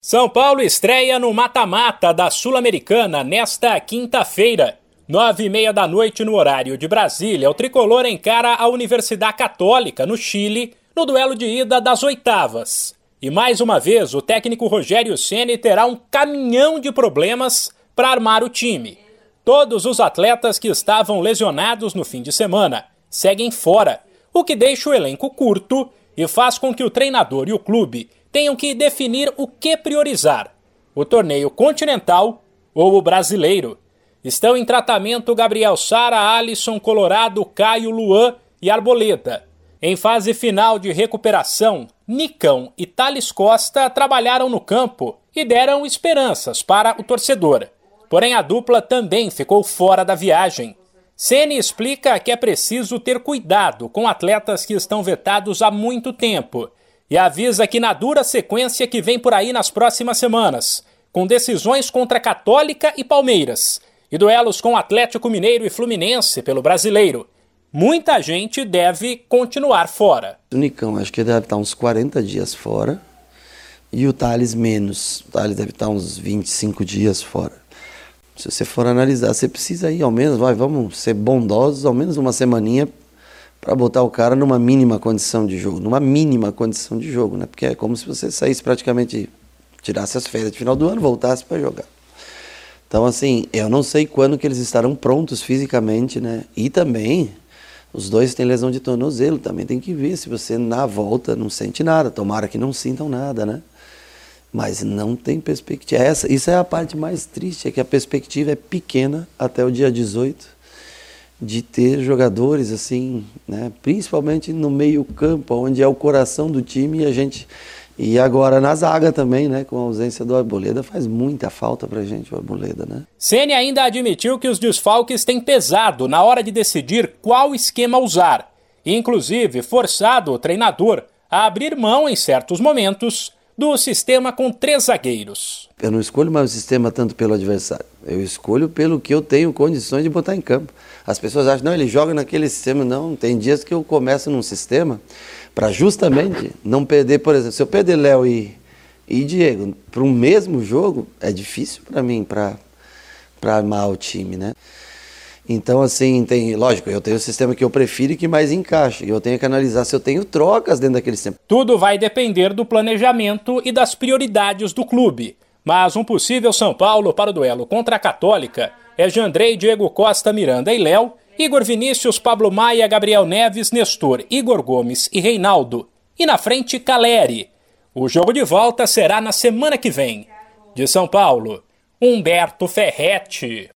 São Paulo estreia no mata-mata da Sul-Americana nesta quinta-feira. Nove e meia da noite no horário de Brasília, o tricolor encara a Universidade Católica, no Chile, no duelo de ida das oitavas. E mais uma vez, o técnico Rogério Ceni terá um caminhão de problemas para armar o time. Todos os atletas que estavam lesionados no fim de semana seguem fora, o que deixa o elenco curto e faz com que o treinador e o clube tenham que definir o que priorizar: o torneio continental ou o brasileiro. Estão em tratamento Gabriel Sara, Alisson, Colorado, Caio, Luan e Arboleda. Em fase final de recuperação, Nicão e Thales Costa trabalharam no campo e deram esperanças para o torcedor. Porém, a dupla também ficou fora da viagem. Ceni explica que é preciso ter cuidado com atletas que estão vetados há muito tempo e avisa que na dura sequência que vem por aí nas próximas semanas, com decisões contra Católica e Palmeiras e duelos com Atlético Mineiro e Fluminense pelo Brasileiro, muita gente deve continuar fora. O Nicão acho que deve estar uns 40 dias fora e o Thales menos. O Thales deve estar uns 25 dias fora. Se você for analisar, você precisa ir ao menos, vai, vamos ser bondosos, ao menos uma semaninha para botar o cara numa mínima condição de jogo, numa mínima condição de jogo, né? Porque é como se você saísse praticamente, tirasse as férias de final do ano, voltasse para jogar. Então, assim, eu não sei quando que eles estarão prontos fisicamente, né? E também, os dois têm lesão de tornozelo, também tem que ver se você na volta não sente nada. Tomara que não sintam nada, né? Mas não tem perspectiva. Essa, isso é a parte mais triste, é que a perspectiva é pequena até o dia 18 de ter jogadores assim, né, principalmente no meio-campo, onde é o coração do time e a gente e agora na zaga também, né, com a ausência do Arboleda, faz muita falta pra gente o Arboleda, né? Ceni ainda admitiu que os desfalques têm pesado na hora de decidir qual esquema usar, inclusive forçado o treinador a abrir mão em certos momentos do sistema com três zagueiros. Eu não escolho mais o sistema tanto pelo adversário, eu escolho pelo que eu tenho condições de botar em campo. As pessoas acham, não, ele joga naquele sistema. Não, tem dias que eu começo num sistema para justamente não perder, por exemplo, se eu perder Léo e, e Diego para um mesmo jogo, é difícil para mim para armar o time, né? Então, assim, tem, lógico, eu tenho o sistema que eu prefiro e que mais encaixa. E eu tenho que analisar se eu tenho trocas dentro daquele sistema. Tudo vai depender do planejamento e das prioridades do clube. Mas um possível São Paulo para o duelo contra a Católica é Jandrei, Diego Costa, Miranda e Léo, Igor Vinícius, Pablo Maia, Gabriel Neves, Nestor, Igor Gomes e Reinaldo. E na frente, Caleri. O jogo de volta será na semana que vem. De São Paulo, Humberto Ferretti.